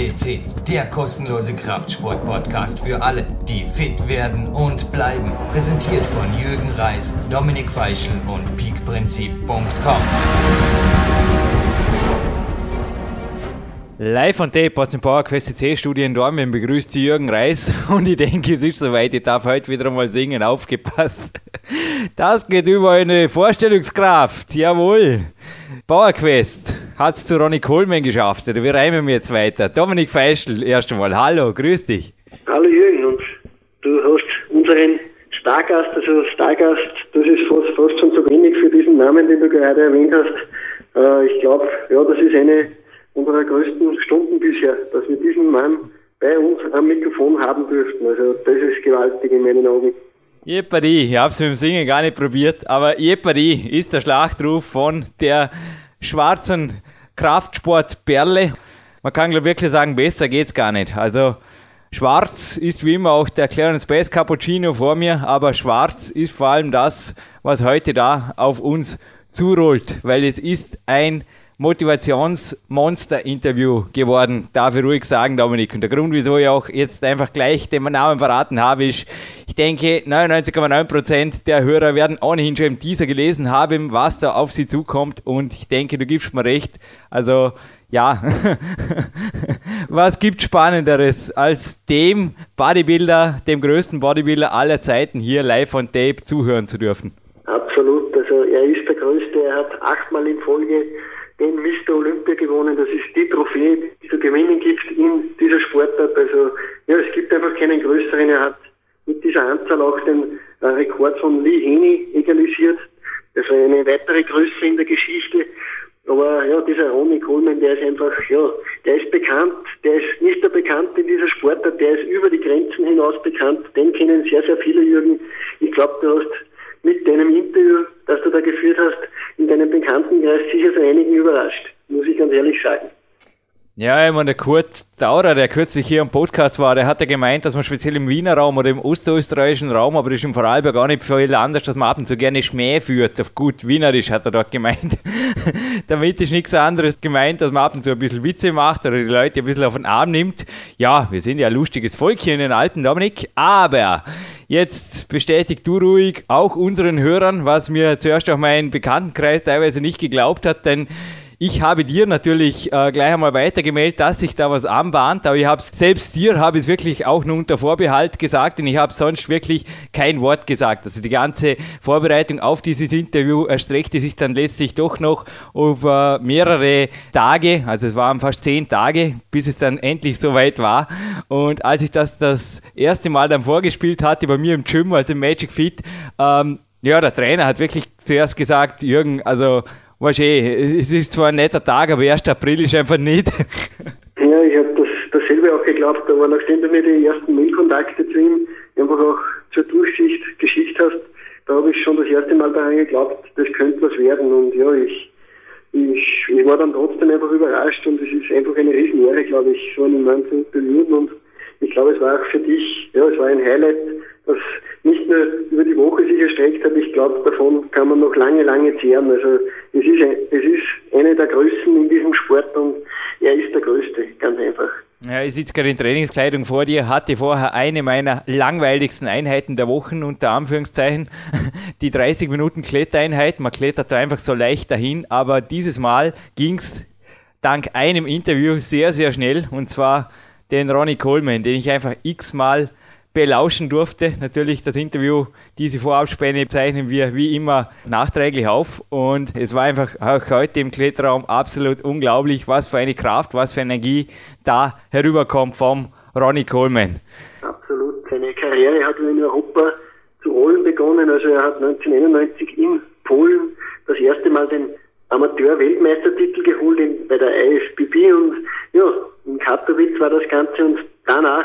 FCC, der kostenlose Kraftsport-Podcast für alle, die fit werden und bleiben. Präsentiert von Jürgen Reis, Dominik Feischl und peakprinzip.com. Live on Tape aus dem PowerQuest CC Studio in Dortmund begrüßt Sie Jürgen Reis und ich denke, es ist soweit, ich darf heute wieder einmal singen, aufgepasst. Das geht über eine Vorstellungskraft, jawohl. PowerQuest hat es zu Ronny Coleman geschafft, oder wir reimen jetzt weiter. Dominik Feischl, erst einmal, hallo, grüß dich. Hallo Jürgen und du hast unseren Stargast, also Stargast, das ist fast, fast schon zu wenig für diesen Namen, den du gerade erwähnt hast. Äh, ich glaube, ja, das ist eine unserer größten Stunden bisher, dass wir diesen Mann bei uns am Mikrofon haben dürften. Also das ist gewaltig in meinen Augen. Jeopardy, ich habe es mit dem Singen gar nicht probiert, aber Jeopardy ist der Schlachtruf von der schwarzen Kraftsportperle. Man kann glaube wirklich sagen, besser geht's gar nicht. Also Schwarz ist wie immer auch der Clarence Bass Cappuccino vor mir, aber schwarz ist vor allem das, was heute da auf uns zurollt, weil es ist ein Motivationsmonster-Interview geworden, darf ich ruhig sagen, Dominik. Und der Grund, wieso ich auch jetzt einfach gleich den Namen verraten habe, ist, ich denke, 99,9% der Hörer werden ohnehin schon im Teaser gelesen haben, was da auf sie zukommt. Und ich denke, du gibst mir recht. Also, ja, was gibt Spannenderes, als dem Bodybuilder, dem größten Bodybuilder aller Zeiten hier live on tape zuhören zu dürfen? Absolut. Also, er ist der Größte. Er hat achtmal in Folge den Mr. Olympia gewonnen. Das ist die Trophäe, die es zu gewinnen gibt in dieser Sportart. Also ja, es gibt einfach keinen größeren. Er hat mit dieser Anzahl auch den äh, Rekord von Lee Haney egalisiert. Also eine weitere Größe in der Geschichte. Aber ja, dieser Ronnie Coleman, der ist einfach, ja, der ist bekannt, der ist nicht nur bekannt in dieser Sportart, der ist über die Grenzen hinaus bekannt. Den kennen sehr, sehr viele, Jürgen. Ich glaube, du hast mit deinem Interview, das du da geführt hast, in deinem Bekanntenkreis sicher so einigen überrascht, muss ich ganz ehrlich sagen. Ja, ich meine, der Kurt Daurer, der kürzlich hier am Podcast war, der hat ja gemeint, dass man speziell im Wiener Raum oder im ostösterreichischen Raum, aber das ist im Vorarlberg gar nicht viel anders, dass man ab und zu gerne Schmäh führt. Auf gut Wienerisch hat er dort gemeint. Damit ist nichts anderes gemeint, dass man ab und zu ein bisschen Witze macht oder die Leute ein bisschen auf den Arm nimmt. Ja, wir sind ja ein lustiges Volk hier in den Alpen, Dominik, aber Jetzt bestätigt du ruhig auch unseren Hörern, was mir zuerst auch mein Bekanntenkreis teilweise nicht geglaubt hat, denn ich habe dir natürlich äh, gleich einmal weitergemeldet, dass sich da was anbahnt, aber ich habe selbst dir habe ich es wirklich auch nur unter Vorbehalt gesagt und ich habe sonst wirklich kein Wort gesagt. Also die ganze Vorbereitung auf dieses Interview erstreckte sich dann letztlich doch noch über mehrere Tage, also es waren fast zehn Tage, bis es dann endlich soweit war. Und als ich das das erste Mal dann vorgespielt hatte bei mir im Gym, also im Magic Fit, ähm, ja, der Trainer hat wirklich zuerst gesagt, Jürgen, also weißt eh, es ist zwar ein netter Tag, aber 1. April ist einfach nicht. ja, ich habe das dasselbe auch geglaubt, aber nachdem du mir die ersten Mailkontakte zu ihm einfach auch zur Durchsicht geschickt hast, da habe ich schon das erste Mal daran geglaubt, das könnte was werden und ja, ich, ich, ich war dann trotzdem einfach überrascht und es ist einfach eine Riesenehre, glaube ich, so einen Mann zu interviewen und ich glaube, es war auch für dich, ja, es war ein Highlight, das nicht nur über die Woche sich erstreckt hat. Ich glaube, davon kann man noch lange, lange zehren. Also es ist, ein, es ist eine der Größten in diesem Sport und er ist der Größte, ganz einfach. Ja, ich sitze gerade in Trainingskleidung vor dir, hatte vorher eine meiner langweiligsten Einheiten der Wochen, unter Anführungszeichen, die 30 Minuten Klettereinheit. Man klettert da einfach so leicht dahin, aber dieses Mal ging es dank einem Interview sehr, sehr schnell und zwar den Ronnie Coleman, den ich einfach x-mal belauschen durfte. Natürlich das Interview, diese Vorabspäne zeichnen wir wie immer nachträglich auf und es war einfach auch heute im Kletterraum absolut unglaublich, was für eine Kraft, was für Energie da herüberkommt vom Ronnie Coleman. Absolut. Seine Karriere hat in Europa zu rollen begonnen. Also er hat 1991 in Polen das erste Mal den Amateur-Weltmeistertitel geholt bei der IFBB und ja, in Katowice war das Ganze und danach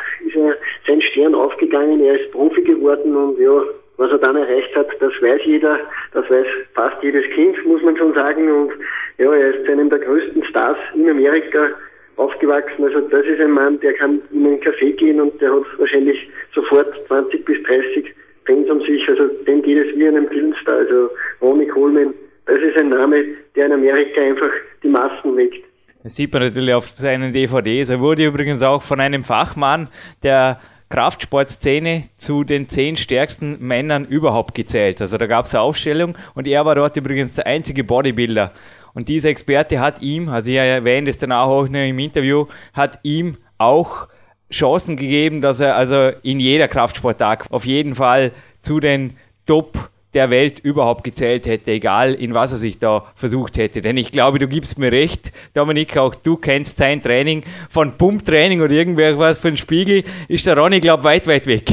sein Stern aufgegangen, er ist Profi geworden und ja, was er dann erreicht hat, das weiß jeder, das weiß fast jedes Kind, muss man schon sagen. Und ja, er ist zu einem der größten Stars in Amerika aufgewachsen. Also das ist ein Mann, der kann in einen Café gehen und der hat wahrscheinlich sofort 20 bis 30 Fans um sich. Also dem geht es wie einem Filmstar. Also Ronnie Coleman, das ist ein Name, der in Amerika einfach die Massen weckt. Das sieht man natürlich auf seinen DVDs. Er wurde übrigens auch von einem Fachmann der Kraftsportszene zu den zehn stärksten Männern überhaupt gezählt. Also da gab es eine Aufstellung und er war dort übrigens der einzige Bodybuilder. Und dieser Experte hat ihm, also ich erwähne das danach auch noch im Interview, hat ihm auch Chancen gegeben, dass er also in jeder Kraftsporttag auf jeden Fall zu den Top der Welt überhaupt gezählt hätte, egal in was er sich da versucht hätte. Denn ich glaube, du gibst mir recht, Dominik, auch du kennst sein Training von Pumptraining oder irgendwas von Spiegel, ist der Ronny, glaube weit, weit weg.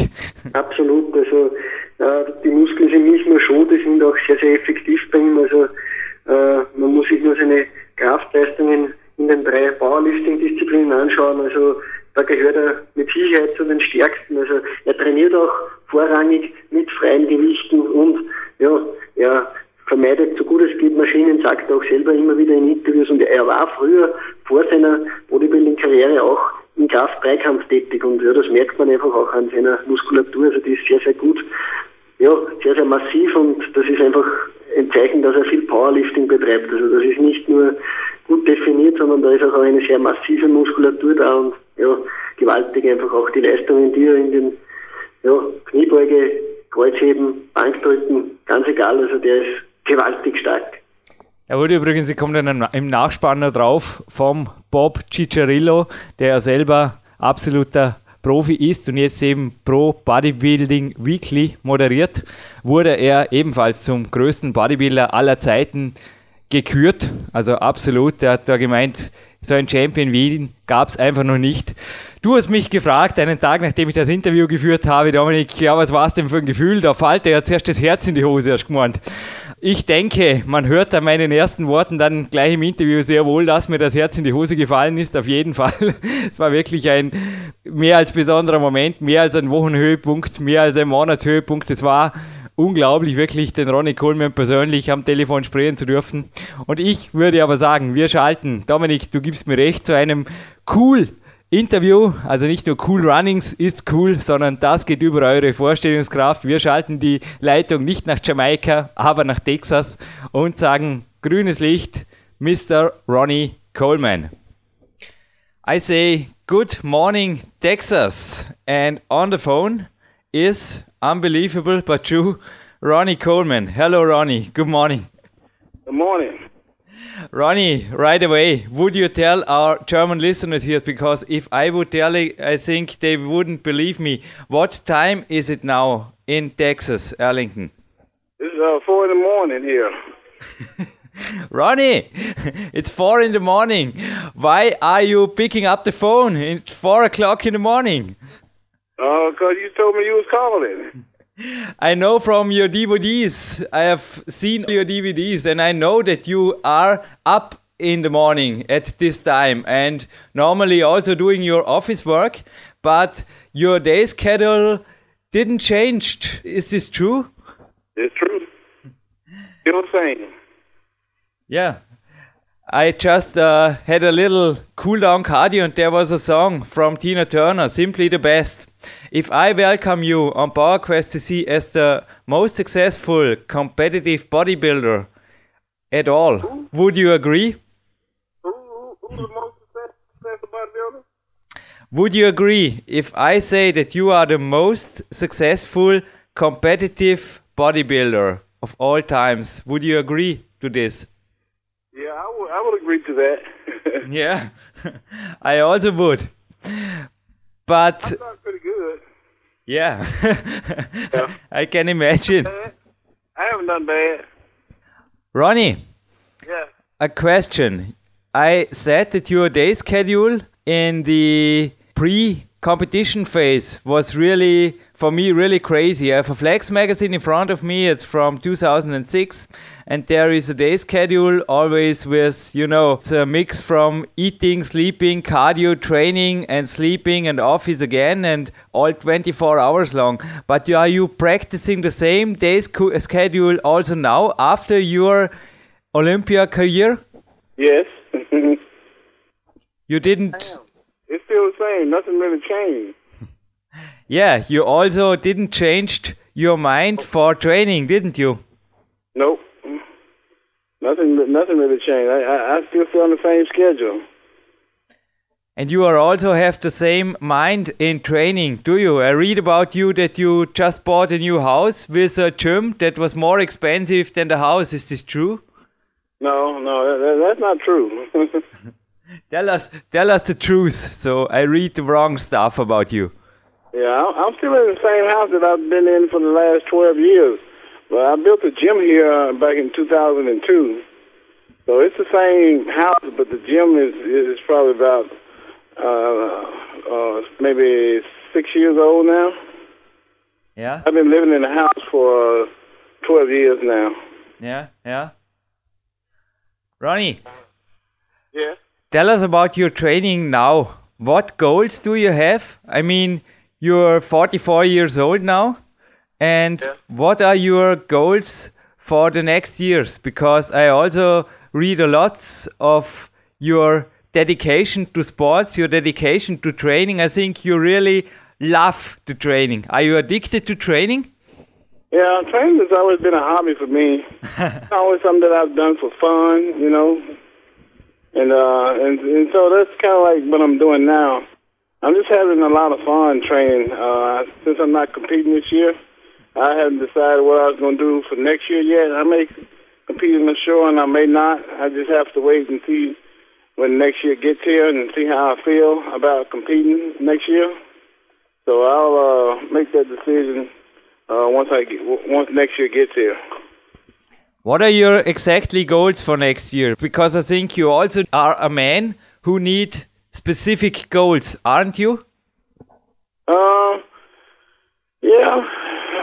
Absolut, also äh, die Muskeln sind nicht nur schon, die sind auch sehr, sehr effektiv bei ihm. Also äh, man muss sich nur seine Kraftleistungen in den drei Powerlifting-Disziplinen anschauen. Also da gehört er mit Sicherheit zu den stärksten. Also er trainiert auch vorrangig mit freien Gewichten und ja, er vermeidet so gut es geht Maschinen, sagt er auch selber immer wieder in Interviews und er war früher vor seiner Bodybuilding-Karriere auch im Kraft-Dreikampf tätig und ja, das merkt man einfach auch an seiner Muskulatur, also die ist sehr, sehr gut, ja, sehr, sehr massiv und das ist einfach ein Zeichen, dass er viel Powerlifting betreibt. Also das ist nicht nur gut definiert, sondern da ist auch eine sehr massive Muskulatur da und ja, gewaltig einfach auch die Leistungen, die er in den ja, Kniebeuge, Kreuzheben, Bankdrücken, ganz egal, also der ist gewaltig stark. Er wurde übrigens, ich komme dann im Nachspann noch drauf, vom Bob Cicciarillo, der ja selber absoluter Profi ist und jetzt eben Pro Bodybuilding Weekly moderiert, wurde er ebenfalls zum größten Bodybuilder aller Zeiten gekürt. Also absolut, der hat da gemeint, so ein Champion wie ihn gab es einfach noch nicht. Du hast mich gefragt, einen Tag nachdem ich das Interview geführt habe, Dominik, ja, was war es denn für ein Gefühl? Da fällt ja zuerst das Herz in die Hose, hast gemeint. Ich denke, man hört an meinen ersten Worten dann gleich im Interview sehr wohl, dass mir das Herz in die Hose gefallen ist, auf jeden Fall. Es war wirklich ein mehr als besonderer Moment, mehr als ein Wochenhöhepunkt, mehr als ein Monatshöhepunkt. Es war unglaublich, wirklich den Ronnie Coleman persönlich am Telefon sprechen zu dürfen. Und ich würde aber sagen, wir schalten, Dominik, du gibst mir recht, zu einem cool Interview, also nicht nur Cool Runnings ist cool, sondern das geht über eure Vorstellungskraft. Wir schalten die Leitung nicht nach Jamaika, aber nach Texas und sagen grünes Licht, Mr. Ronnie Coleman. I say good morning, Texas, and on the phone is unbelievable but true. Ronnie Coleman. Hello, Ronnie. Good morning. Good morning. Ronnie, right away, would you tell our German listeners here? Because if I would tell it, I think they wouldn't believe me. What time is it now in Texas, Arlington? It's uh, four in the morning here. Ronnie, it's four in the morning. Why are you picking up the phone? It's four o'clock in the morning. Uh, cause you told me you was calling. I know from your DVDs, I have seen your DVDs, and I know that you are up in the morning at this time and normally also doing your office work, but your day schedule didn't change. Is this true? It's true. Still the same. Yeah. I just uh, had a little cool down cardio, and there was a song from Tina Turner, Simply the Best. If I welcome you on PowerQuest CC as the most successful competitive bodybuilder at all, Who? would you agree? Would you agree if I say that you are the most successful competitive bodybuilder of all times? Would you agree to this? Yeah, I would agree to that. Yeah, I also would. But good. yeah, I can imagine. I haven't done bad. Ronnie, Yeah. a question. I said that your day schedule in the pre competition phase was really, for me, really crazy. I have a Flex magazine in front of me. It's from 2006. And there is a day schedule always with, you know, it's a mix from eating, sleeping, cardio, training, and sleeping and office again, and all 24 hours long. But are you practicing the same day schedule also now after your Olympia career? Yes. You didn't. it's still the same. Nothing really changed. Yeah, you also didn't change your mind for training, didn't you? Nope. Nothing. Nothing really changed. I, I, I still stay on the same schedule. And you are also have the same mind in training, do you? I read about you that you just bought a new house with a gym that was more expensive than the house. Is this true? No, no, that, that's not true. tell us, tell us the truth. So I read the wrong stuff about you. Yeah, I'm I'm still in the same house that I've been in for the last 12 years. But I built a gym here uh, back in 2002. So it's the same house, but the gym is is probably about uh, uh, maybe six years old now. Yeah, I've been living in the house for uh, 12 years now. yeah, yeah. Ronnie, Yeah. tell us about your training now. What goals do you have? I mean, you're 44 years old now, and Yeah. what are your goals for the next years? Because I also read a lot of your dedication to sports, your dedication to training. I think you really love the training. Are you addicted to training? Yeah, training has always been a hobby for me. it's always something that I've done for fun, you know. And uh and, and so that's kind of like what I'm doing now. I'm just having a lot of fun training. Uh since I'm not competing this year, I haven't decided what I was going to do for next year yet. I may compete in the show and I may not. I just have to wait and see when next year gets here and see how I feel about competing next year. So I'll uh make that decision uh, once I get, once next year gets here. What are your exactly goals for next year? Because I think you also are a man who need specific goals, aren't you? Uh, yeah,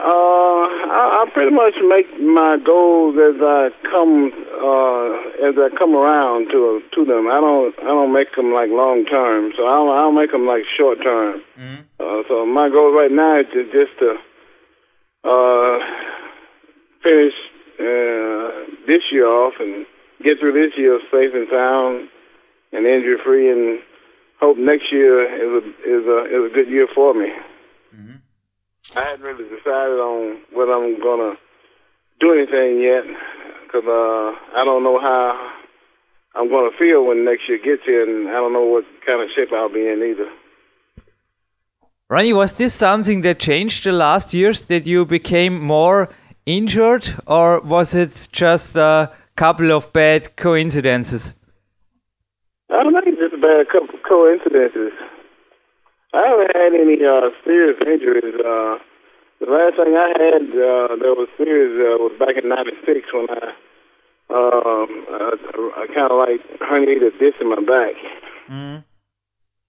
uh, I, I pretty much make my goals as I come uh, as I come around to to them. I don't I don't make them like long term, so I don't, I don't make them like short term. Hmm. Uh, so my goal right now is to, just to uh, finish uh, this year off and get through this year safe and sound and injury free, and hope next year is a is a is a good year for me. I hadn't really decided on whether I'm gonna do anything yet, because uh, I don't know how I'm gonna feel when next year gets here, and I don't know what kind of shape I'll be in either. Ronnie, was this something that changed the last years that you became more injured, or was it just a couple of bad coincidences? I don't think it's just a bad couple coincidences. I haven't had any uh, serious injuries. Uh, the last thing I had uh, that was serious uh, was back in '96 when I um, I, I kind of like herniated a disc in my back. Mm.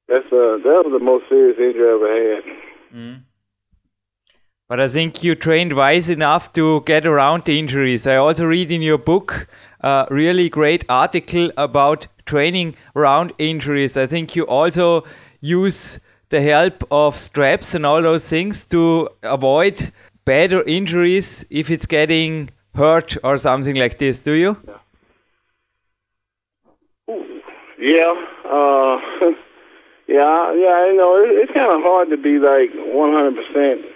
That's uh, that was the most serious injury I ever had. But I think you trained wise enough to get around the injuries. I also read in your book a really great article about training around injuries. I think you also use the help of straps and all those things to avoid better injuries if it's getting hurt or something like this. Do you? Yeah, uh, yeah, yeah. You know, it, it's kind of hard to be like 100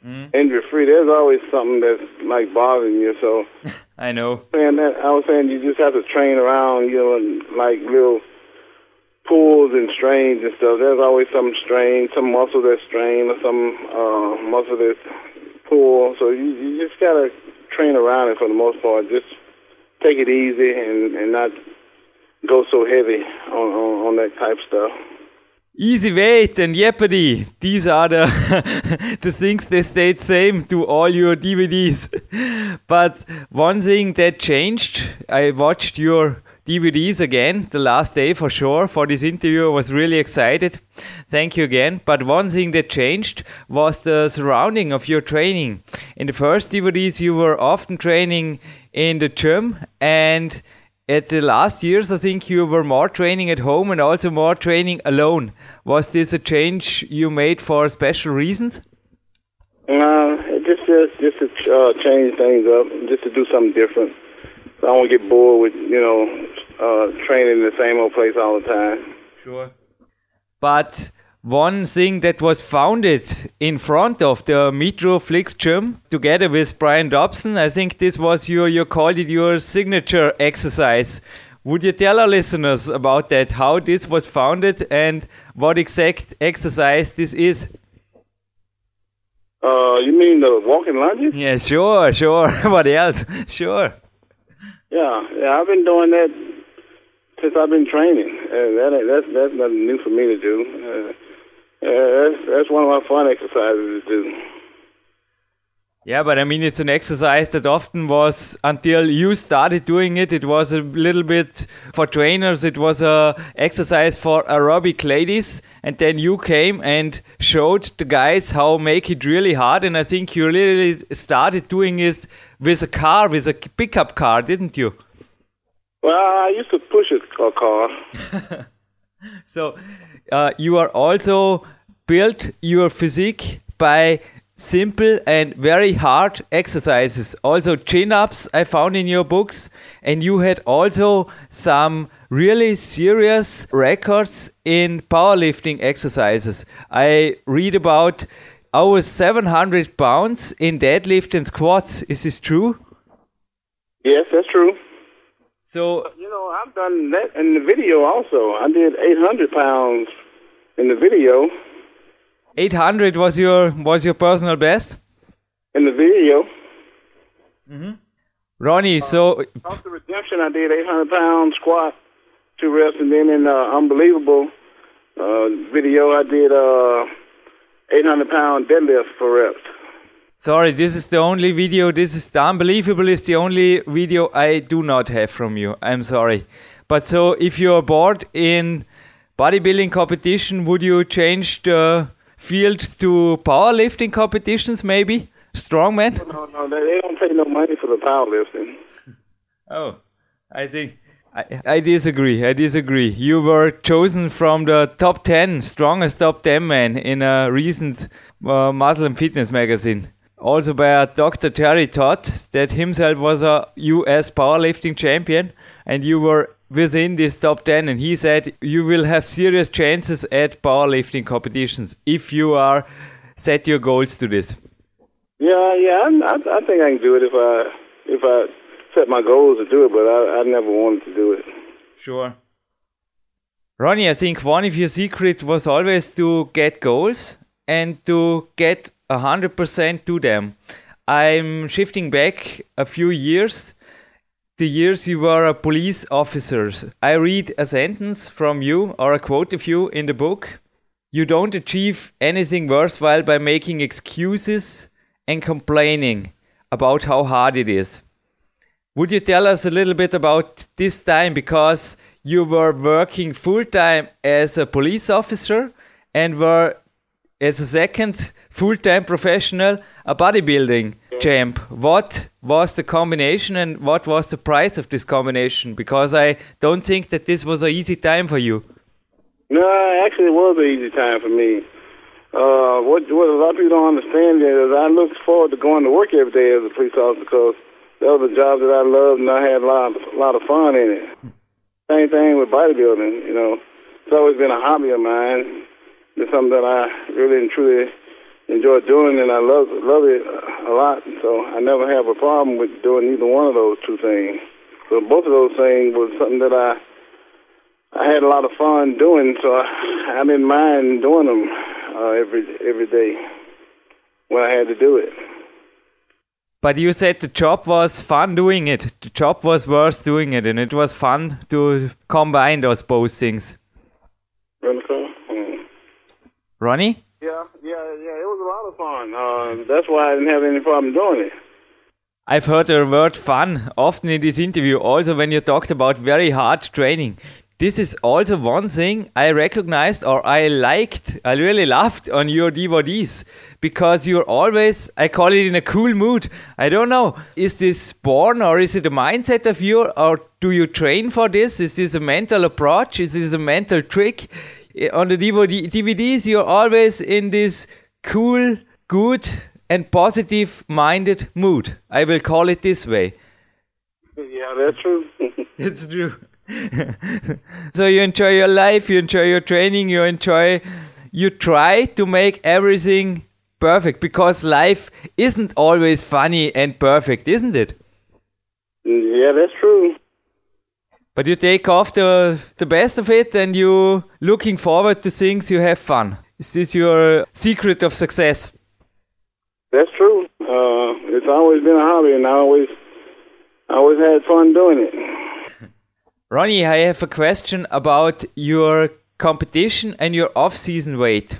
percent injury free. There's always something that's like bothering you. So, I know. saying that, I was saying you just have to train around, you know, and like little pulls and strains and stuff. There's always some strain, some muscle that's strained, or some uh, muscle that's pull. So you, you just gotta train around it for the most part. Just take it easy and and not go so heavy on on, on that type stuff. Easy weight and Jeopardy. These are the the things they stayed same to all your DVDs. but one thing that changed, I watched your DVDs again the last day for sure for this interview. I was really excited. Thank you again. But one thing that changed was the surrounding of your training. In the first DVDs, you were often training in the gym and at the last years, I think you were more training at home and also more training alone. Was this a change you made for special reasons? Uh, just just just to uh, change things up, just to do something different. I don't want to get bored with you know uh, training in the same old place all the time. Sure. But one thing that was founded in front of the Metroflex gym together with Brian Dobson, I think this was your, you called it your signature exercise, Would you tell our listeners about that, how this was founded and what exact exercise this is? Uh, you mean the walking lunges? Yeah, sure, sure. what else? Sure. Yeah, yeah, I've been doing that since I've been training. Uh, that that's that's nothing new for me to do. Uh, that's that's one of my fun exercises to do. Yeah, but I mean, it's an exercise that often was until you started doing it. It was a little bit for trainers. It was a exercise for aerobic ladies, and then you came and showed the guys how make it really hard. And I think you really started doing it with a car, with a pickup car, didn't you? Well, I used to push a car. so uh, you are also built your physique by simple and very hard exercises. Also, chin ups I found in your books, and you had also some really serious records in powerlifting exercises. I read about over 700 pounds in deadlift and squats. Is this true? Yes, that's true. So you know, I've done that in the video also. I did 800 pounds in the video. 800 was your was your personal best in the video. Mm-hmm. Ronnie, uh, Cost of Redemption, I did 800 pound squat, two reps, and then in uh, unbelievable uh, video, I did uh, 800 pound deadlift for reps. Sorry, this is the only video. This is the unbelievable is the only video I do not have from you. I'm sorry, but so if you're bored in bodybuilding competition, would you change the field to powerlifting competitions, maybe? Strongman? No, no, they don't pay no money for the powerlifting. Oh, I think. I, I disagree. I disagree. You were chosen from the top 10, strongest top 10 men in a recent uh, muscle and fitness magazine. Also by Dr. Terry Todd, that himself was a US powerlifting champion, and you were within this top 10 and he said you will have serious chances at powerlifting competitions if you are set your goals to this yeah yeah I, I, think i can do it if i if i set my goals to do it but i, I never wanted to do it sure ronnie i think one of your secret was always to get goals and to get 100% to them i'm shifting back a few years the years you were a police officer. I read a sentence from you or a quote of you in the book. You don't achieve anything worthwhile by making excuses and complaining about how hard it is. Would you tell us a little bit about this time because you were working full time as a police officer and were as a second full time professional a bodybuilding champ. What was the combination and what was the price of this combination? Because I don't think that this was an easy time for you. No, actually, it was an easy time for me. Uh, what what a lot of people don't understand is I look forward to going to work every day as a police officer because that was a job that I loved and I had a lot a lot of fun in it. Same thing with bodybuilding. You know, it's always been a hobby of mine. It's something that I really and truly enjoy doing, and I love love it a lot. So I never have a problem with doing either one of those two things. So both of those things was something that I I had a lot of fun doing. So I, I didn't mind doing them uh, every every day when I had to do it. But you said the job was fun doing it. The job was worth doing it, and it was fun to combine those both things. Mm. Ronnie? Yeah, yeah, yeah. It was a lot of fun. Uh, that's why I didn't have any problem doing it. I've heard the word fun often in this interview, also when you talked about very hard training. This is also one thing I recognized or I liked, I really loved on your DVDs because you're always, I call it in a cool mood. I don't know, is this born or is it a mindset of you or do you train for this? Is this a mental approach? Is this a mental trick? Eh, on the DVD, DVDs, you're always in this cool, good, and positive minded mood. I will call it this way. Yeah, that's true. it's true. so you enjoy your life, you enjoy your training, you enjoy, you try to make everything perfect because life isn't always funny and perfect, isn't it? Yeah, that's true. But you take off the the best of it, and you looking forward to things. You have fun. Is this your secret of success? That's true. Uh, it's always been a hobby, and I always, I always had fun doing it. Ronnie, I have a question about your competition and your off-season weight.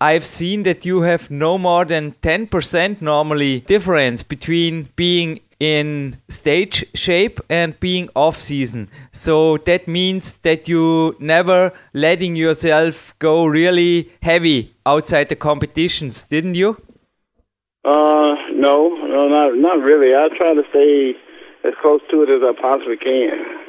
I've seen that you have no more than 10% normally difference between being in stage shape and being off season. So that means that you never letting yourself go really heavy outside the competitions, didn't you? Uh, no, no, not not really. I try to stay as close to it as I possibly can.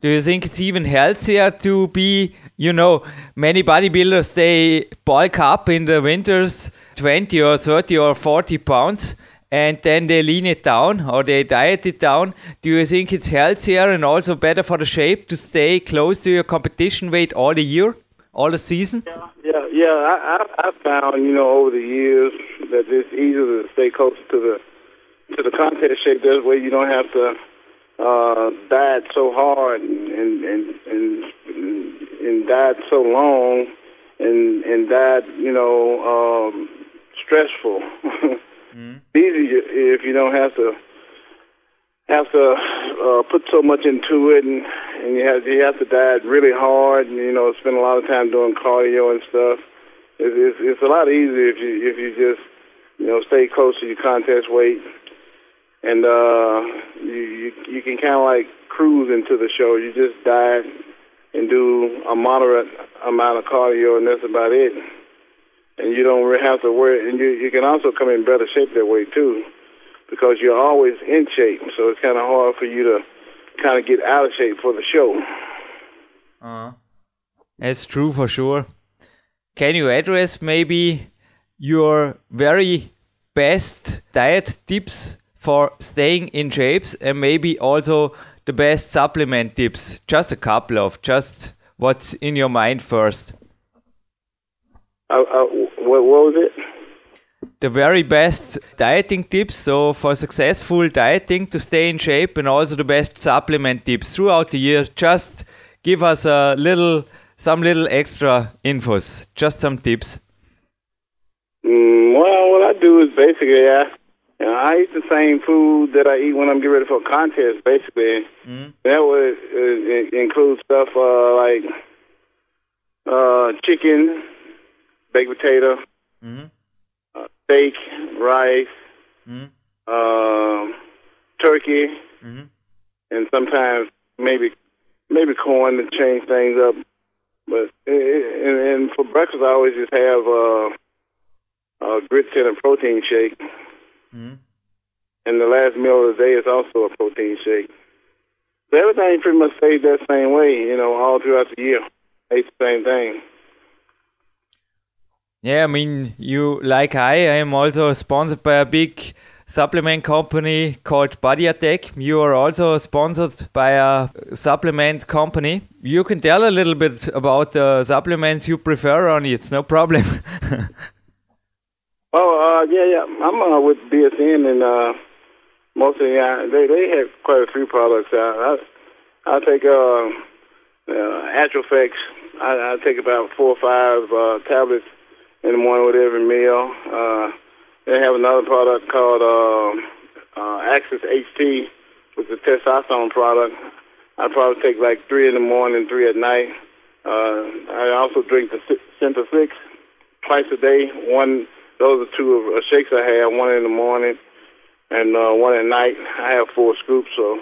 Do you think it's even healthier to be, you know, many bodybuilders they bulk up in the winters 20 or 30 or 40 pounds and then they lean it down or they diet it down. Do you think it's healthier and also better for the shape to stay close to your competition weight all the year, all the season? Yeah, yeah, yeah. I, I, I found, you know, over the years that it's easier to stay close to the to the contest shape. That way, you don't have to uh, diet so hard and and and and, and diet so long and and diet, you know, um, stressful. mm-hmm. Easy if you don't have to have to uh, put so much into it, and and you have you have to diet really hard, and you know, spend a lot of time doing cardio and stuff. It's, it's, it's a lot easier if you if you just you know stay close to your contest weight, and uh, you you, you can kind of like cruise into the show. You just diet and do a moderate amount of cardio, and that's about it and you don't really have to worry. And you you can also come in better shape that way too, because you're always in shape. So it's kind of hard for you to kind of get out of shape for the show. Uh, that's true for sure. Can you address maybe your very best diet tips for staying in shapes and maybe also the best supplement tips? Just a couple of, just what's in your mind first. Uh, uh, what, what was it? The very best dieting tips. So for successful dieting to stay in shape, and also the best supplement tips throughout the year. Just give us a little, some little extra infos. Just some tips. Mm, well, what I do is basically I, you know, I eat the same food that I eat when I'm getting ready for a contest. Basically, mm. that would uh, include stuff uh, like uh, chicken baked potato, mm-hmm. uh, steak, rice, mm-hmm. uh, turkey, mm-hmm. and sometimes maybe maybe corn to change things up. But and, and for breakfast, I always just have uh, uh, grits and a protein shake. Mm-hmm. And the last meal of the day is also a protein shake. So everything pretty much stays that same way, you know, all throughout the year. I eat the same thing. Yeah, I mean, you like I, I am also sponsored by a big supplement company called Body Attack. You are also sponsored by a supplement company. You can tell a little bit about the supplements you prefer on it. It's no problem. oh, uh, yeah, yeah. I'm uh, with BSN and uh, mostly uh, they they have quite a few products. Uh, I I take uh, uh, Atro-Phex. I, I take about four or five uh, tablets in the morning with every meal. Uh, they have another product called uh, uh, Axis HT, which is a testosterone product. I probably take like three in the morning, three at night. Uh, I also drink the Syntha-6 twice a day. One, those are two of uh, shakes I have. One in the morning and uh, one at night. I have four scoops, so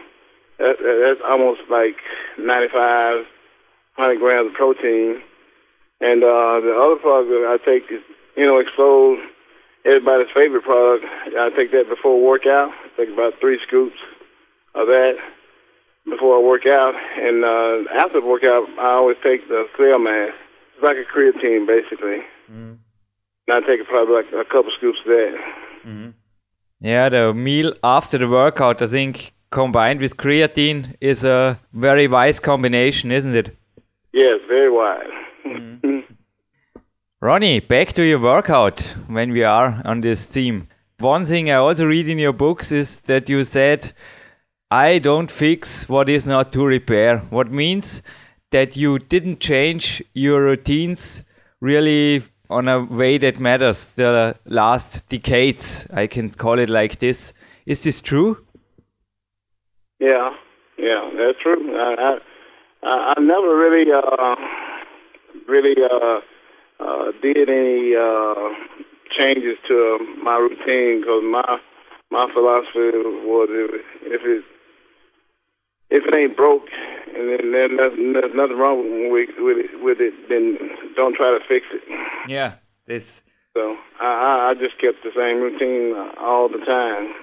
that, that's almost like 95, 100 grams of protein. And uh, the other product that I take is, you know, Explode, everybody's favorite product. I take that before workout. I take about three scoops of that before I work out. And uh, after the workout, I always take the Cell-Mass. It's like a creatine, basically. Mm. And I take probably like a couple scoops of that. Mm. Yeah, the meal after the workout, I think, combined with creatine is a very wise combination, isn't it? Yes, very wise. Mm. Ronnie, back to your workout when we are on this theme. One thing I also read in your books is that you said I don't fix what is not to repair. What means that you didn't change your routines really on a way that matters the last decades. I can call it like this. Is this true? Yeah, yeah, that's true. I I, I never really uh, really uh, uh, did any uh, changes to my routine because my my philosophy was if, if it if it ain't broke and then there's nothing, there's nothing wrong with, with it, with it, then don't try to fix it. Yeah, this. So I, I just kept the same routine all the time.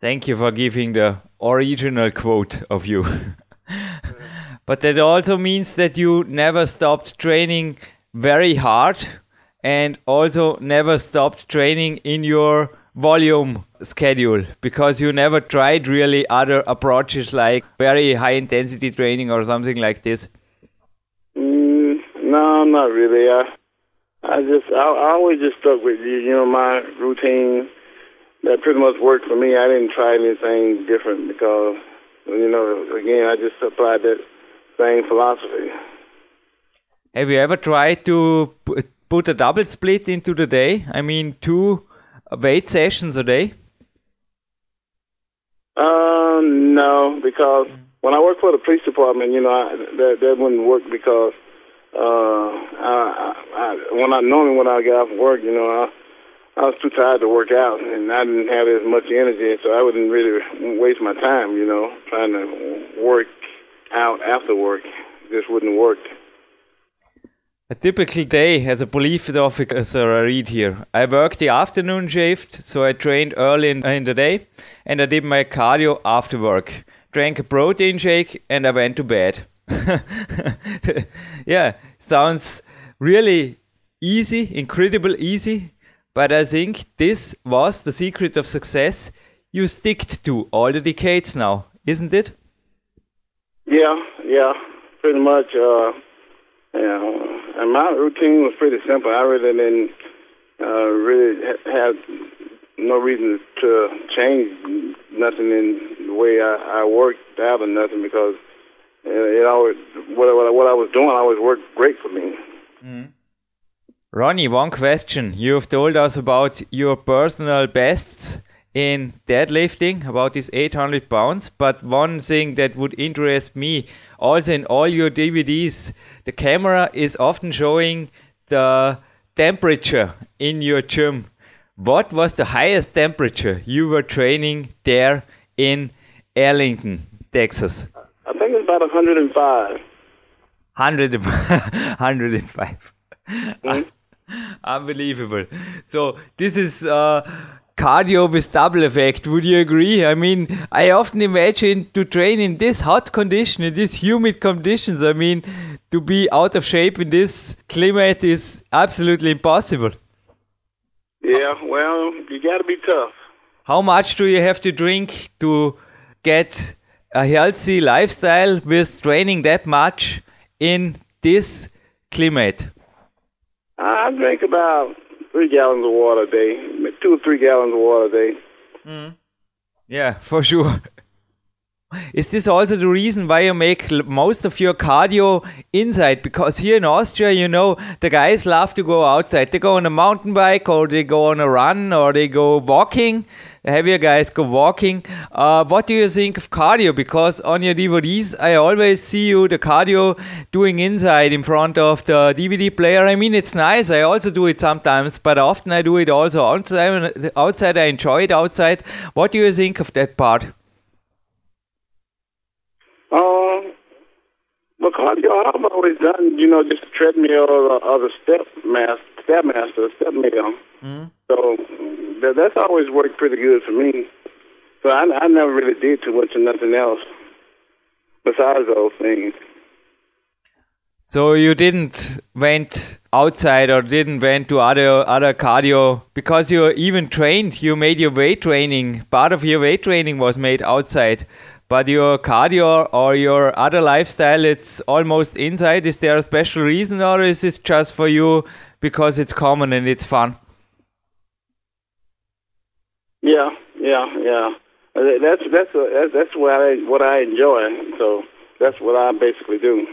Thank you for giving the original quote of you. but that also means that you never stopped training very hard and also never stopped training in your volume schedule because you never tried really other approaches like very high intensity training or something like this? Mm, no, not really. I, I just, I, I always just stuck with you. You know, my routine that pretty much worked for me. I didn't try anything different because, you know, again, I just applied that same philosophy. Have you ever tried to put a double split into the day? I mean, two weight sessions a day? Uh, no, because when I worked for the police department, you know, I, that that wouldn't work because uh, I, I, when I normally when I get off work, you know, I, I was too tired to work out, and I didn't have as much energy, so I wouldn't really waste my time, you know, trying to work out after work. Just wouldn't work. A typical day as a police officer, I read here. I worked the afternoon shift, so I trained early in, in, the day and I did my cardio after work. Drank a protein shake and I went to bed. yeah, sounds really easy, incredible easy, but I think this was the secret of success you sticked to all the decades now, isn't it? Yeah, yeah, pretty much. Uh yeah, and my routine was pretty simple. I really didn't uh, really have no reason to change nothing in the way I, I worked out or nothing because it always what, what, what I was doing always worked great for me. Mm. Ronnie, one question. You've told us about your personal bests in deadlifting, about these 800 pounds, but one thing that would interest me also in all your DVDs, the camera is often showing the temperature in your gym. What was the highest temperature you were training there in Arlington, Texas? I think it's about 105. 100, 105. Mm-hmm. Unbelievable. So this is uh, cardio with double effect. Would you agree? I mean, I often imagine to train in this hot condition, in these humid conditions. I mean, to be out of shape in this climate is absolutely impossible. Yeah, well, you got to be tough. How much do you have to drink to get a healthy lifestyle with training that much in this climate? I drink about three gallons of water a day, two or three gallons of water a day. Mm. Yeah, for sure. Is this also the reason why you make most of your cardio inside? Because here in Austria, you know, the guys love to go outside. They go on a mountain bike or they go on a run or they go walking heavier guys go walking. Uh, what do you think of cardio? Because on your DVDs, I always see you the cardio doing inside in front of the DVD player. I mean, it's nice. I also do it sometimes, but often I do it also outside. Outside, I enjoy it outside. What do you think of that part? Um, well, cardio I've always done, you know, just treadmill or, or the step master, step master, step mill. Mm. That's always worked pretty good for me. So I, I never really did too much of nothing else besides those things. So you didn't went outside or didn't went to other other cardio because you even trained. You made your weight training. Part of your weight training was made outside, but your cardio or your other lifestyle, it's almost inside. Is there a special reason, or is this just for you because it's common and it's fun? Yeah, yeah, yeah. Uh, that's that's uh, a, that's what I what I enjoy. So that's what I basically do.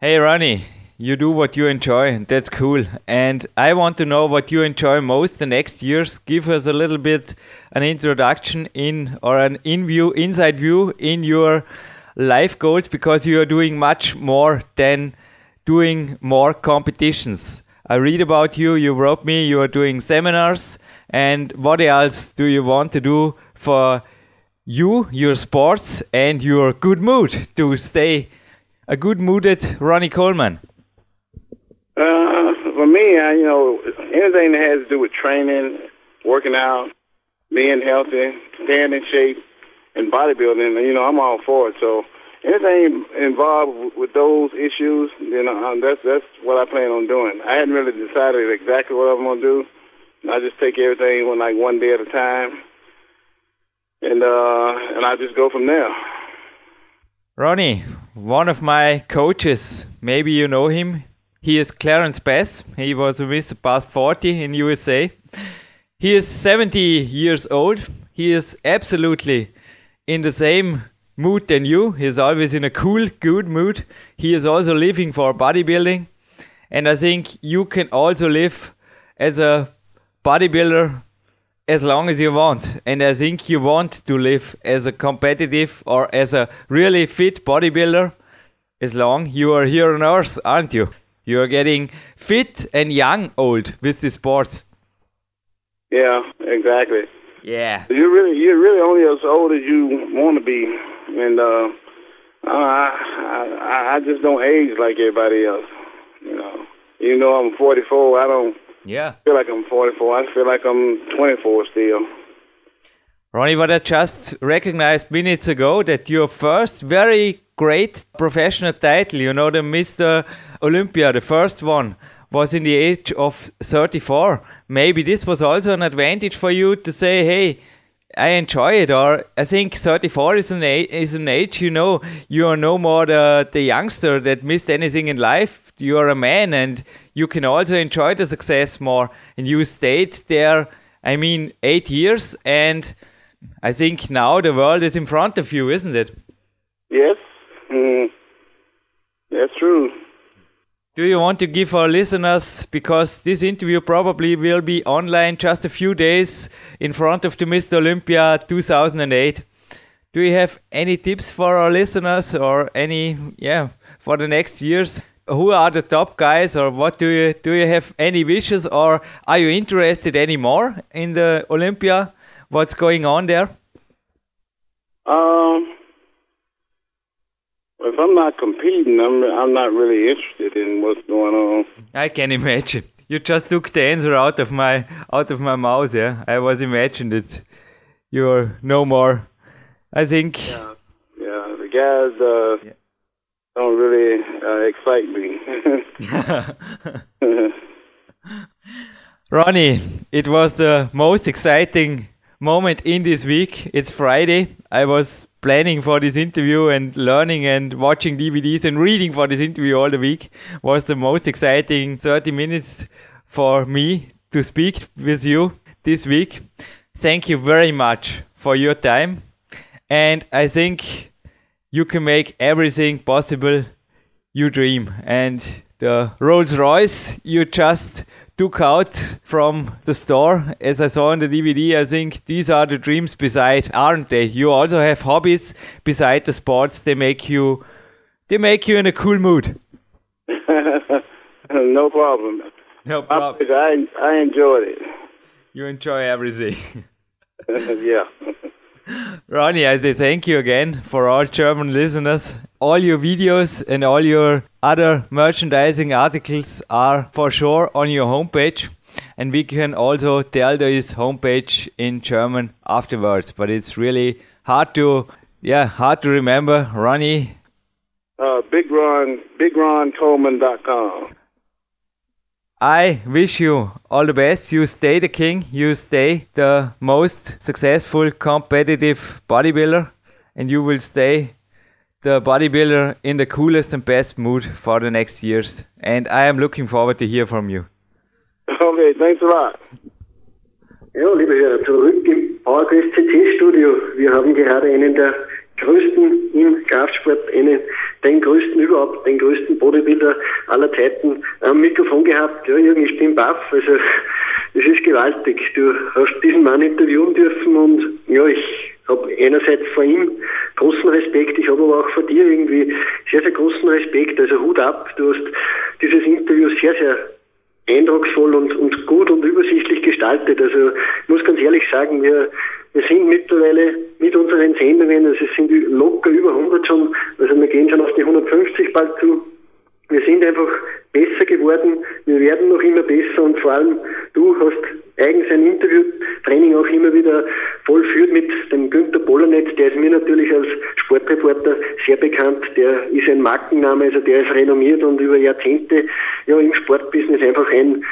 Hey Ronnie, you do what you enjoy. That's cool. And I want to know what you enjoy most the next years. Give us a little bit an introduction in or an in view, inside view in your life goals because you are doing much more than doing more competitions. I read about you, you wrote me, you are doing seminars. And what else do you want to do for you, your sports, and your good mood to stay a good mooded Ronnie Coleman? Uh, for me, I, you know, anything that has to do with training, working out, being healthy, staying in shape, and bodybuilding, you know, I'm all for it. So anything involved with those issues, you know, um, that's that's what I plan on doing. I hadn't really decided exactly what I'm gonna do. I just take everything one like one day at a time, and uh, and I just go from there. Ronnie, one of my coaches, maybe you know him. He is Clarence Bass. He was Mr. Past 40 in USA. He is 70 years old. He is absolutely in the same mood than you. He is always in a cool, good mood. He is also living for bodybuilding. And I think you can also live as a bodybuilder as long as you want. And I think you want to live as a competitive or as a really fit bodybuilder as long you are here on earth, aren't you? You are getting fit and young old with the sports. Yeah, exactly. Yeah. You're really you're really only as old as you want to be, and uh, I, I I just don't age like everybody else. You know, even though I'm 44, I don't yeah. feel like I'm 44. I feel like I'm 24 still. Ronnie, what I just recognized minutes ago that your first very great professional title, you know, the Mr. Olympia, the first one, was in the age of 34. Maybe this was also an advantage for you to say, hey, I enjoy it, or I think 34 is an age, is an age you know you are no more the, the youngster that missed anything in life. You are a man, and you can also enjoy the success more. And you stayed there, I mean, eight years, and I think now the world is in front of you, isn't it? Yes, mm, that's true. Do you want to give our listeners, because this interview probably will be online just a few days in front of the Mr. Olympia 2008, do you have any tips for our listeners or any, yeah, for the next years? Who are the top guys or what do you, do you have any wishes or are you interested anymore in the Olympia? What's going on there? Um, if I'm not competing, I'm I'm not really interested in what's going on. I can imagine. You just took the answer out of my out of my mouth. Yeah, I was imagined it. you're no more. I think. Yeah, yeah. The guys uh, yeah. don't really uh, excite me. Ronnie, it was the most exciting moment in this week. It's Friday. I was planning for this interview and learning and watching DVDs and reading for this interview all the week was the most exciting 30 minutes for me to speak with you this week. Thank you very much for your time. And I think you can make everything possible you dream. And the Rolls Royce you just took out from the store, as I saw in the DVD, I think these are the dreams beside, aren't they? You also have hobbies beside the sports. They make you, they make you in a cool mood. no problem. No problem. I I enjoyed it. You enjoy everything. yeah. Ronnie, I thank you again for all German listeners. All your videos and all your other merchandising articles are for sure on your homepage. And we can also tell this homepage in German afterwards. But it's really hard to, yeah, hard to remember. Ronnie. Uh, Big Ron, BigRonColeman.com. I wish you all the best. You stay the king. You stay the most successful competitive bodybuilder. And you will stay the bodybuilder in the coolest and best mood for the next years. And I am looking forward to hear from you. Okay, thanks a lot. Ja, liebe Hörer, zurück im PowerQuest CC Studio. Wir haben gerade einen der größten im Kraftsport, einen, den größten überhaupt, den größten Bodybuilder aller Zeiten am Mikrofon gehabt. Ja, Jürgen, ich bin baff. Also, es ist gewaltig. Du hast diesen Mann interviewen dürfen und ja, ich habe einerseits vor ihm großen Respekt, ich habe aber auch vor dir irgendwie sehr, sehr großen Respekt. Also Hut ab, du hast dieses Interview sehr, sehr eindrucksvoll und, und gut und übersichtlich gestaltet. Also ich muss ganz ehrlich sagen, wir, wir sind mittlerweile mit unseren Sendungen, also es sind locker über 100 schon, also wir gehen schon auf die 150 bald zu. Wir sind einfach besser geworden, wir werden noch immer besser und vor allem du hast eigens ein Interviewtraining auch immer wieder vollführt mit dem Günther Bollernet, der ist mir natürlich als Sportreporter sehr bekannt, der ist ein Markenname, also der ist renommiert und über Jahrzehnte ja im Sportbusiness einfach ein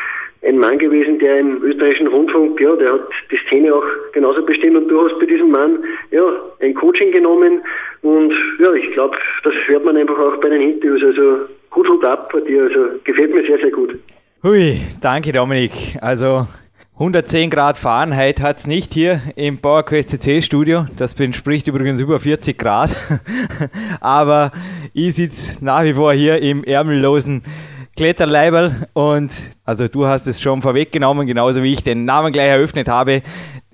ein Mann gewesen, der im österreichischen Rundfunk, ja, der hat die Szene auch genauso bestimmt und du hast bei diesem Mann, ja, ein Coaching genommen und ja, ich glaube, das hört man einfach auch bei den Interviews, also gut Hut ab bei dir, also gefällt mir sehr, sehr gut. Hui, danke Dominik. Also 110 Grad Fahrenheit hat es nicht hier im PowerQuest CC Studio. Das entspricht übrigens über 40 Grad. Aber ich sitze nach wie vor hier im ärmellosen Kletterleiberl und also du hast es schon vorweggenommen, genauso wie ich den Namen gleich eröffnet habe.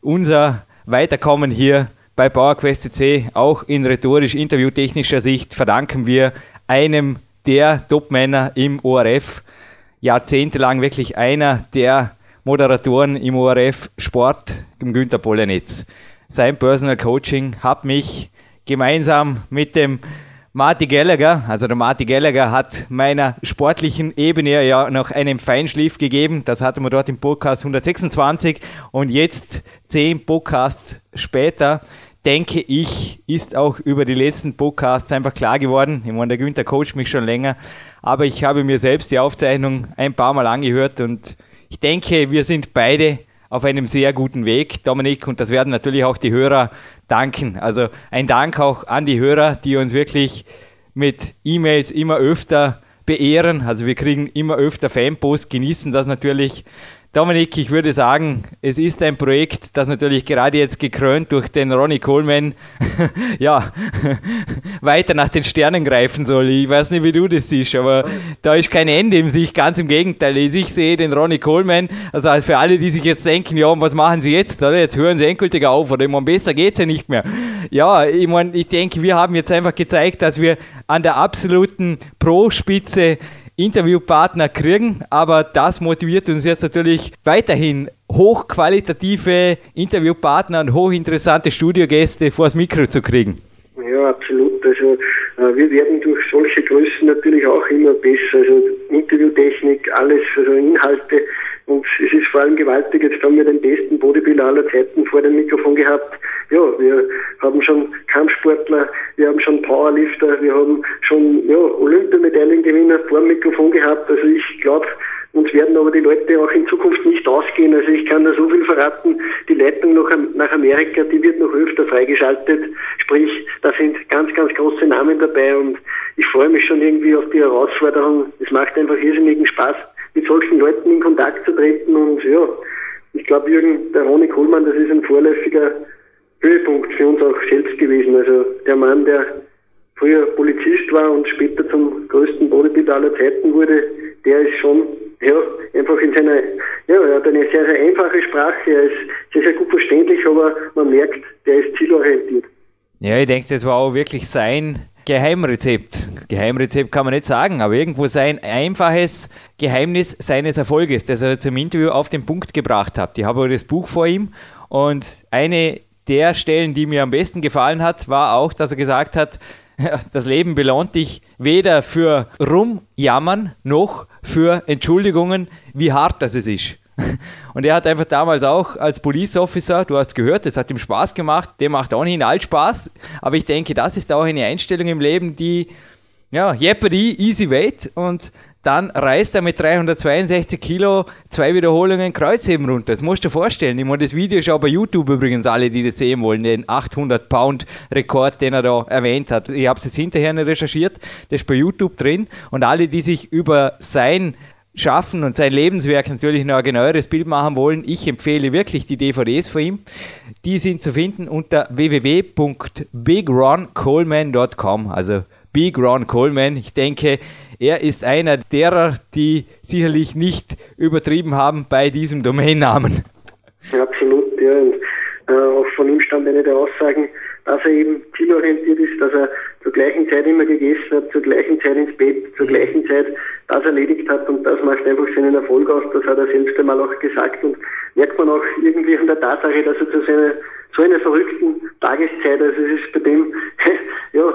Unser Weiterkommen hier bei PowerQuest CC, auch in rhetorisch interviewtechnischer Sicht, verdanken wir einem der Top-Männer im ORF. Jahrzehntelang wirklich einer der Moderatoren im ORF Sport, dem Günther Pollenetz. Sein Personal Coaching hat mich gemeinsam mit dem Marty Gallagher, also der Marty Gallagher hat meiner sportlichen Ebene ja noch einen Feinschliff gegeben. Das hatten wir dort im Podcast 126 und jetzt zehn Podcasts später denke ich, ist auch über die letzten Podcasts einfach klar geworden. Ich meine, der Günther coacht mich schon länger, aber ich habe mir selbst die Aufzeichnung ein paar Mal angehört und ich denke, wir sind beide auf einem sehr guten Weg, Dominik, und das werden natürlich auch die Hörer danken. Also ein Dank auch an die Hörer, die uns wirklich mit E-Mails immer öfter beehren. Also wir kriegen immer öfter Fanposts, genießen das natürlich. Dominik, ich würde sagen, es ist ein Projekt, das natürlich gerade jetzt gekrönt durch den Ronnie Coleman, ja, weiter nach den Sternen greifen soll. Ich weiß nicht, wie du das siehst, aber da ist kein Ende im Sich, ganz im Gegenteil. Ich sehe den Ronnie Coleman, also für alle, die sich jetzt denken, ja, was machen sie jetzt, oder? Jetzt hören sie endgültig auf, oder? Ich meine, besser geht's ja nicht mehr. Ja, ich meine, ich denke, wir haben jetzt einfach gezeigt, dass wir an der absoluten Pro-Spitze Interviewpartner kriegen, aber das motiviert uns jetzt natürlich weiterhin hochqualitative Interviewpartner und hochinteressante Studiogäste vors Mikro zu kriegen. Ja, absolut. Also äh, wir werden durch solche Größen natürlich auch immer besser. Also Interviewtechnik, alles, also Inhalte. Und es ist vor allem gewaltig. Jetzt haben wir den besten Bodybuilder aller Zeiten vor dem Mikrofon gehabt ja, wir haben schon Kampfsportler, wir haben schon Powerlifter, wir haben schon ja, Olympiamedaillengewinner vor dem Mikrofon gehabt. Also ich glaube, uns werden aber die Leute auch in Zukunft nicht ausgehen. Also ich kann da so viel verraten. Die Leitung nach, Amerika, die wird noch öfter freigeschaltet. Sprich, da sind ganz, ganz große Namen dabei und ich freue mich schon irgendwie auf die Herausforderung. Es macht einfach irrsinnigen Spaß, solchen Leuten in Kontakt zu treten und ja, ich glaube, Jürgen, der Ronny Kohlmann, das ist ein vorläufiger Höhepunkt für uns auch selbst gewesen. Also der Mann, der früher Polizist war und später zum größten Bodybuilder aller Zeiten wurde, der ist schon ja, einfach in seiner, ja, er hat eine sehr, sehr einfache Sprache, er ist sehr, sehr gut verständlich, aber man merkt, der ist zielorientiert. Ja, ich denke, das war auch wirklich sein Geheimrezept. Geheimrezept kann man nicht sagen, aber irgendwo sein einfaches Geheimnis seines Erfolges, das er zum Interview auf den Punkt gebracht hat. Ich habe das Buch vor ihm und eine der Stellen, die mir am besten gefallen hat, war auch, dass er gesagt hat, das Leben belohnt dich weder für Rumjammern noch für Entschuldigungen, wie hart das es ist. Und er hat einfach damals auch als Police Officer, du hast gehört, das hat ihm Spaß gemacht, der macht auch nicht all Spaß, aber ich denke, das ist auch eine Einstellung im Leben, die, ja, Jeopardy, easy weight und dann reißt er mit 362 Kilo zwei Wiederholungen Kreuzheben runter. Das musst du dir vorstellen. Ich meine, das Video ist bei YouTube übrigens, alle, die das sehen wollen, den 800 Pound Rekord, den er da erwähnt hat. Ich habe es jetzt hinterher recherchiert, das ist bei YouTube drin und alle, die sich über sein schaffen und sein Lebenswerk natürlich noch ein genaueres Bild machen wollen, ich empfehle wirklich die DVDs von ihm. Die sind zu finden unter www.bigroncoleman.com. Also Big Ron Coleman. Ich denke, er ist einer derer, die sicherlich nicht übertrieben haben bei diesem Domainnamen. Absolut, ja. Und, äh, auch von ihm eine der Aussagen, dass er eben zielorientiert ist, dass er zur gleichen Zeit immer gegessen hat, zur gleichen Zeit ins Bett, zur gleichen Zeit das erledigt hat und das macht einfach seinen Erfolg aus. Das hat er selbst einmal auch gesagt und merkt man auch irgendwie an der Tatsache, dass er zu seiner so einer verrückten Tageszeit, also es ist bei dem, ja,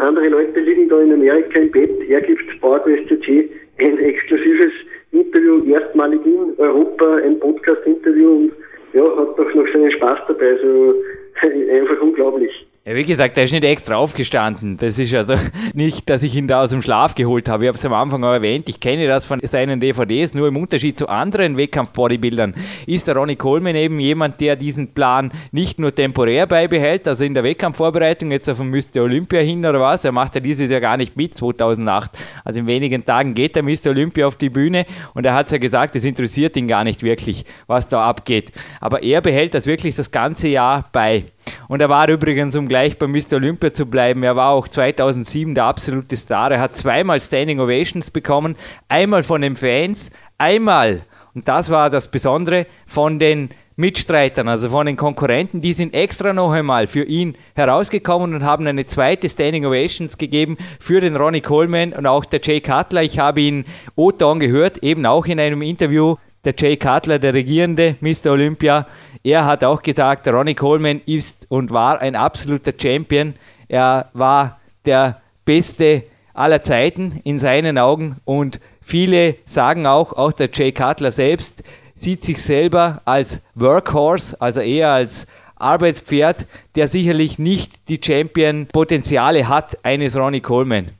andere Leute liegen da in Amerika im Bett, er gibt PowerQuest CC ein exklusives Interview, erstmalig in Europa, ein Podcast-Interview und ja, hat doch noch seinen Spaß dabei, also einfach unglaublich. Ja, wie gesagt, er ist nicht extra aufgestanden. Das ist also nicht, dass ich ihn da aus dem Schlaf geholt habe. Ich habe es am Anfang auch erwähnt. Ich kenne das von seinen DVDs. Nur im Unterschied zu anderen Wettkampf-Bodybuildern ist der Ronnie Coleman eben jemand, der diesen Plan nicht nur temporär beibehält, also in der Wettkampfvorbereitung jetzt auf dem Mr. Olympia hin oder was. Er macht ja dieses Jahr gar nicht mit, 2008. Also in wenigen Tagen geht der Mr. Olympia auf die Bühne und er hat ja gesagt, es interessiert ihn gar nicht wirklich, was da abgeht. Aber er behält das wirklich das ganze Jahr bei. Und er war übrigens, um gleich bei Mr. Olympia zu bleiben, er war auch 2007 der absolute Star. Er hat zweimal Standing Ovations bekommen, einmal von den Fans, einmal, und das war das Besondere, von den Mitstreitern, also von den Konkurrenten, die sind extra noch einmal für ihn herausgekommen und haben eine zweite Standing Ovations gegeben für den Ronnie Coleman und auch der Jay Cutler. Ich habe ihn O-Ton gehört, eben auch in einem Interview. Der Jay Cutler, der regierende Mr. Olympia, er hat auch gesagt, Ronnie Coleman ist und war ein absoluter Champion. Er war der Beste aller Zeiten in seinen Augen und viele sagen auch, auch der Jay Cutler selbst, sieht sich selber als Workhorse, also eher als Arbeitspferd, der sicherlich nicht die Champion-Potenziale hat eines Ronnie Coleman.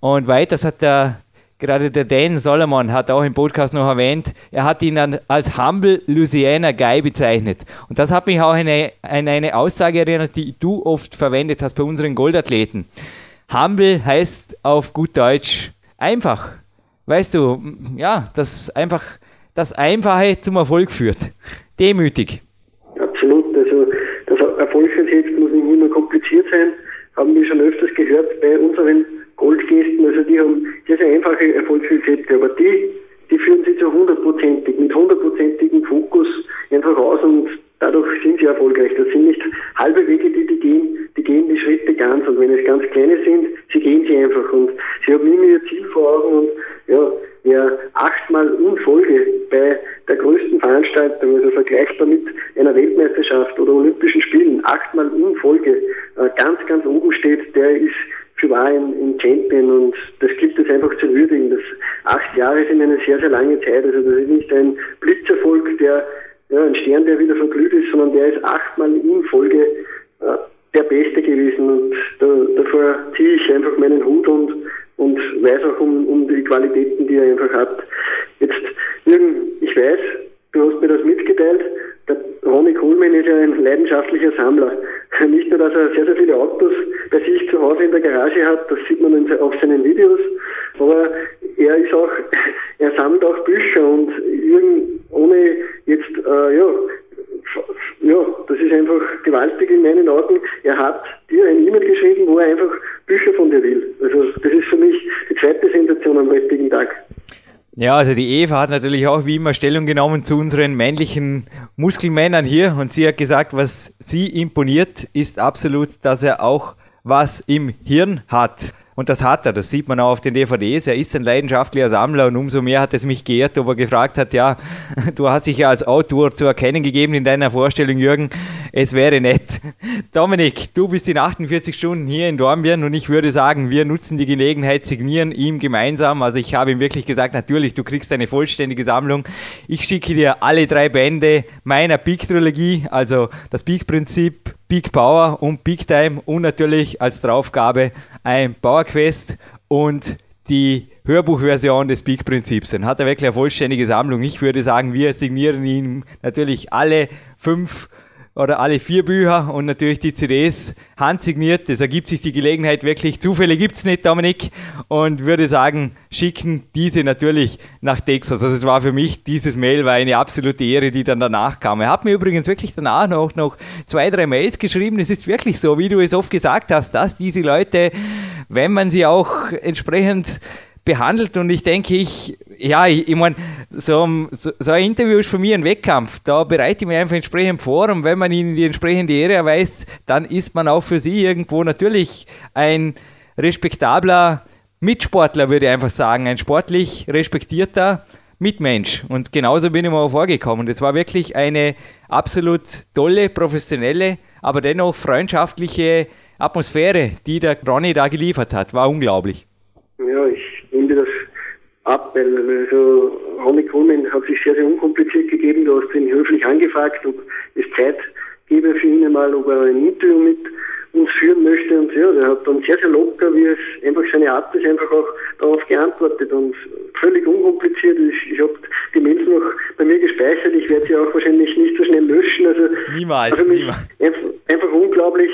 Und weiters hat der Gerade der Dan Solomon hat auch im Podcast noch erwähnt, er hat ihn als Humble Louisiana Guy bezeichnet. Und das hat mich auch an eine, eine, eine Aussage erinnert, die du oft verwendet hast bei unseren Goldathleten. Humble heißt auf gut Deutsch einfach. Weißt du, ja, das einfach das Einfache zum Erfolg führt. Demütig. Absolut. Also das Erfolgsrezept muss nicht immer kompliziert sein. Haben wir schon öfters gehört bei unseren Goldgästen, also die haben sehr, sehr einfache Erfolgsrezepte, aber die, die führen sie zu hundertprozentig, mit hundertprozentigem Fokus einfach aus und dadurch sind sie erfolgreich. Das sind nicht halbe Wege, die die gehen, die gehen die Schritte ganz und wenn es ganz kleine sind, sie gehen sie einfach und sie haben immer ihr Ziel vor Augen und ja, wer achtmal in Folge bei der größten Veranstaltung, also vergleichbar mit einer Weltmeisterschaft oder Olympischen Spielen, achtmal in Folge äh, ganz, ganz oben steht, der ist für war ein, ein Champion und das gilt es einfach zu würdigen. Das acht Jahre sind eine sehr, sehr lange Zeit. Also das ist nicht ein Blitzerfolg, der ja, ein Stern, der wieder verglüht ist, sondern der ist achtmal in Folge äh, der Beste gewesen und da, davor ziehe ich einfach meinen Hut und, und weiß auch um, um die Qualitäten, die er einfach hat. Jetzt, Jürgen, ich weiß, du hast mir das mitgeteilt, der Ronny Coleman ist ja ein leidenschaftlicher Sammler. Nicht nur, dass er sehr, sehr viele Autos bei sich zu Hause in der Garage hat, das sieht man auf seinen Videos, aber er ist auch, er sammelt auch Bücher und Jürgen, ohne jetzt, äh, ja, ja, das ist einfach gewaltig in meinen Augen. Er hat dir ein E-Mail geschrieben, wo er einfach Bücher von dir will. Also das ist für mich die zweite Sensation am heutigen Tag. Ja, also die Eva hat natürlich auch wie immer Stellung genommen zu unseren männlichen Muskelmännern hier und sie hat gesagt, was sie imponiert, ist absolut, dass er auch was im Hirn hat. Und das hat er, das sieht man auch auf den DVDs. Er ist ein leidenschaftlicher Sammler und umso mehr hat es mich geehrt, ob er gefragt hat, ja, du hast dich ja als Autor zu erkennen gegeben in deiner Vorstellung, Jürgen, es wäre nett. Dominik, du bist in 48 Stunden hier in Dornbirn und ich würde sagen, wir nutzen die Gelegenheit, signieren ihm gemeinsam. Also ich habe ihm wirklich gesagt, natürlich, du kriegst eine vollständige Sammlung. Ich schicke dir alle drei Bände meiner Peak-Trilogie, also das Peak-Prinzip, Peak Power und Peak Time und natürlich als Draufgabe ein Power und die Hörbuchversion des Peak-Prinzips. Dann hat er wirklich eine vollständige Sammlung. Ich würde sagen, wir signieren ihm natürlich alle fünf oder alle vier Bücher und natürlich die CDs handsigniert. Das ergibt sich die Gelegenheit wirklich. Zufälle gibt's nicht, Dominik. Und würde sagen, schicken diese natürlich nach Texas. Also es war für mich, dieses Mail war eine absolute Ehre, die dann danach kam. Er hat mir übrigens wirklich danach noch, noch zwei, drei Mails geschrieben. Es ist wirklich so, wie du es oft gesagt hast, dass diese Leute, wenn man sie auch entsprechend behandelt und ich denke, ich, ja, ich, ich meine, so, so, ein Interview ist für mich ein Wettkampf. Da bereite ich mich einfach entsprechend vor und wenn man ihnen die entsprechende Ehre erweist, dann ist man auch für sie irgendwo natürlich ein respektabler Mitsportler, würde ich einfach sagen, ein sportlich respektierter Mitmensch. Und genauso bin ich mir auch vorgekommen. Das war wirklich eine absolut tolle, professionelle, aber dennoch freundschaftliche Atmosphäre, die der Ronny da geliefert hat. War unglaublich. Ja, ich ab, weil also Ronny Coleman hat sich sehr, sehr unkompliziert gegeben. Du hast ihn höflich angefragt, ob es Zeit gäbe für ihn einmal, ob er ein Interview mit uns führen möchte und ja, der hat dann sehr, sehr locker, wie es einfach seine Art ist, einfach auch darauf geantwortet und völlig unkompliziert. Ich, ich habe die Mails noch bei mir gespeichert, ich werde sie auch wahrscheinlich nicht so schnell löschen. Also niemals, niemals. Einfach, einfach unglaublich,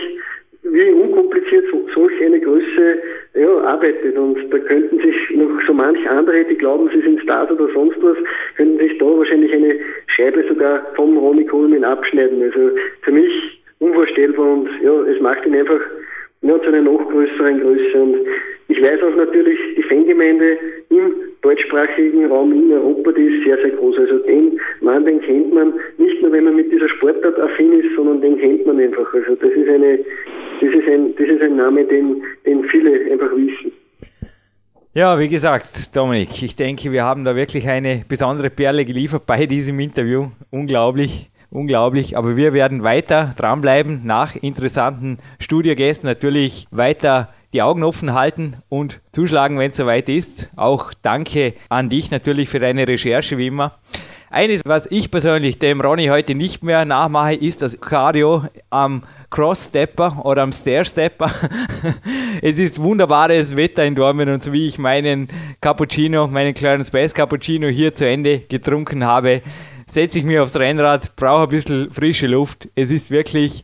wie unkompliziert so, solch eine Größe ja, arbeitet. Und da könnten sich noch so manche andere, die glauben, sie sind Stars oder sonst was, könnten sich da wahrscheinlich eine Scheibe sogar vom Ronnie Coleman abschneiden. Also für mich unvorstellbar und ja, es macht ihn einfach ja, zu einer noch größeren Größe. Und ich weiß auch natürlich, die Fangemeinde im deutschsprachigen Raum in Europa, die ist sehr, sehr groß. Also den Mann, den kennt man nicht nur, wenn man mit dieser Sportart affin ist, sondern den kennt man einfach. Also das ist eine, das ist ein, das ist ein Name, den, den viele einfach wissen. Ja, wie gesagt, Dominik, ich denke, wir haben da wirklich eine besondere Perle geliefert bei diesem Interview. Unglaublich unglaublich. Aber wir werden weiter dranbleiben, nach interessanten Studiogästen natürlich weiter die Augen offen halten und zuschlagen, wenn es soweit ist. Auch danke an dich natürlich für deine Recherche, wie immer. Eines, was ich persönlich dem Ronny heute nicht mehr nachmache, ist das Cardio am Cross-Stepper oder am Stair-Stepper. es ist wunderbares Wetter in Dortmund und so wie ich meinen Cappuccino, meinen kleinen Space Cappuccino hier zu Ende getrunken habe, setze ich mich aufs Rennrad, brauche ein bisschen frische Luft. Es ist wirklich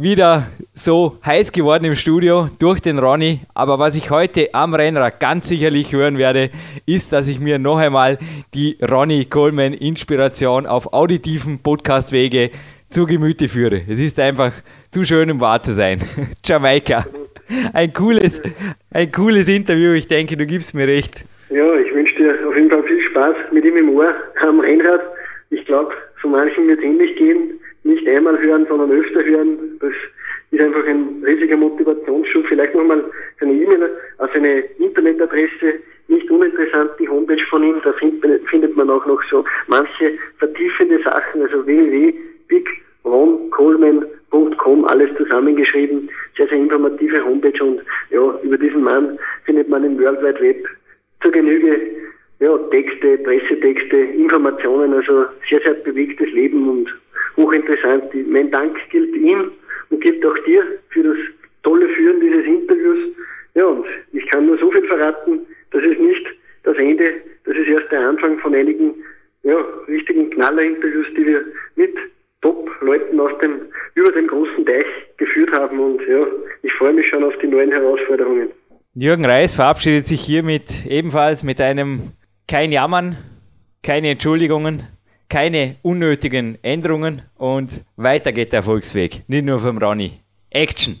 wieder so heiß geworden im Studio durch den Ronny. Aber was ich heute am Rennrad ganz sicherlich hören werde, ist, dass ich mir noch einmal die Ronny Coleman Inspiration auf auditiven Podcastwege zu Gemüte führe. Es ist einfach zu schön, um wahr zu sein. Jamaika. Ein cooles, ein cooles Interview. Ich denke, du gibst mir recht. Ja, ich wünsche dir auf jeden Fall viel Spaß mit ihm im Ohr am Rennrad ich glaube, so manchen wird es ähnlich gehen. Nicht einmal hören, sondern öfter hören. Das ist einfach ein riesiger Motivationsschub. Vielleicht nochmal seine E-Mail, also eine Internetadresse, nicht uninteressant, die Homepage von ihm, da findet man auch noch so manche vertiefende Sachen, also www.bigroncoleman.com, alles zusammengeschrieben, sehr, sehr informative Homepage und ja, über diesen Mann findet man im World Wide Web zur Genüge ja, Texte, Pressetexte, Informationen, also sehr, sehr bewegtes Leben und hochinteressant. Mein Dank gilt ihm und gilt auch dir für das tolle Führen dieses Interviews. Ja, und ich kann nur so viel verraten, das ist nicht das Ende, das ist erst der Anfang von einigen ja, richtigen Knaller-Interviews, die wir mit Top-Leuten aus dem, über dem großen Teich geführt haben und ja, ich freue mich schon auf die neuen Herausforderungen. Jürgen Reis verabschiedet sich hiermit ebenfalls mit einem kein Jammern, keine Entschuldigungen, keine unnötigen Änderungen und weiter geht der Erfolgsweg. Nicht nur vom Ronny. Action!